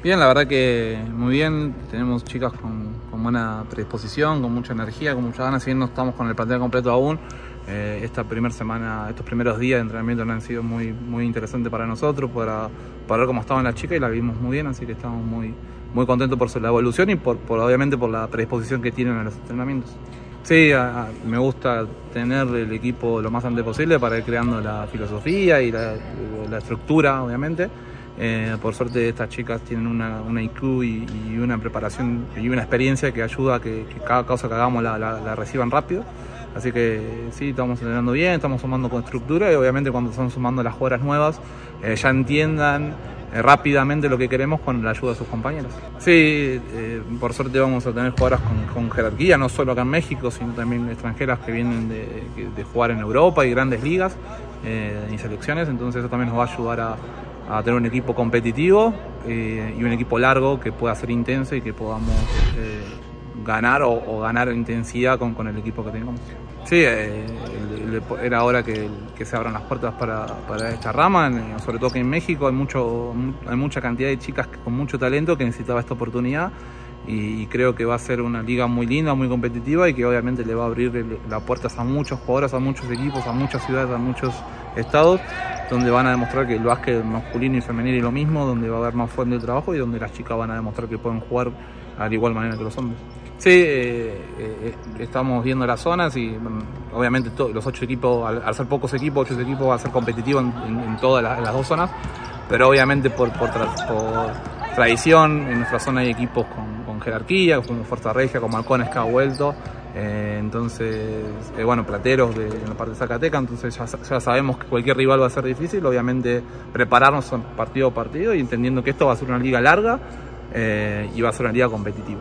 Bien, la verdad que muy bien, tenemos chicas con, buena predisposición, con mucha energía, con muchas ganas, si bien no estamos con el plantel completo aún, eh, esta primera semana, estos primeros días de entrenamiento han sido muy, muy interesantes para nosotros, para, para ver cómo estaban las chicas y la vimos muy bien, así que estamos muy, muy contentos por la evolución y por, obviamente por la predisposición que tienen en los entrenamientos. Sí, me gusta tener el equipo lo más antes posible para ir creando la filosofía y la, la estructura, obviamente. Eh, por suerte estas chicas tienen una, una IQ y, una preparación y una experiencia que ayuda a que, cada cosa que hagamos la, reciban rápido. Así que sí, estamos entrenando bien, estamos sumando con estructura y obviamente cuando están sumando las jugadoras nuevas eh, ya entiendan eh, rápidamente lo que queremos con la ayuda de sus compañeros. Sí, por suerte vamos a tener jugadoras con, jerarquía, no solo acá en México, sino también extranjeras que vienen de, de jugar en Europa y grandes ligas y selecciones, entonces eso también nos va a ayudar a a tener un equipo competitivo eh, y un equipo largo que pueda ser intenso y que podamos eh, ganar o, ganar intensidad con, con, el equipo que tengamos. Sí, eh, era hora que, que, se abran las puertas para, para, esta rama, sobre todo que en México hay, mucho, hay mucha cantidad de chicas con mucho talento que necesitaba esta oportunidad y, creo que va a ser una liga muy linda, muy competitiva y que obviamente le va a abrir las puertas a muchos jugadores, a muchos equipos, a muchas ciudades, a muchos estados donde van a demostrar que el básquet masculino y femenino es lo mismo, donde va a haber más fuente de trabajo y donde las chicas van a demostrar que pueden jugar a la igual manera que los hombres. Sí, eh, eh, estamos viendo las zonas y obviamente los ocho equipos, al, ser pocos equipos, ocho equipos va a ser competitivo en, todas las, dos zonas, pero obviamente por, por, tradición en nuestra zona hay equipos con, con jerarquía, como Fuerza Regia, como Halcones que ha vuelto, eh, entonces, eh, bueno, plateros de, en la parte de Zacateca, entonces ya, sabemos que cualquier rival va a ser difícil, obviamente prepararnos partido a partido y entendiendo que esto va a ser una liga larga eh, y va a ser una liga competitiva.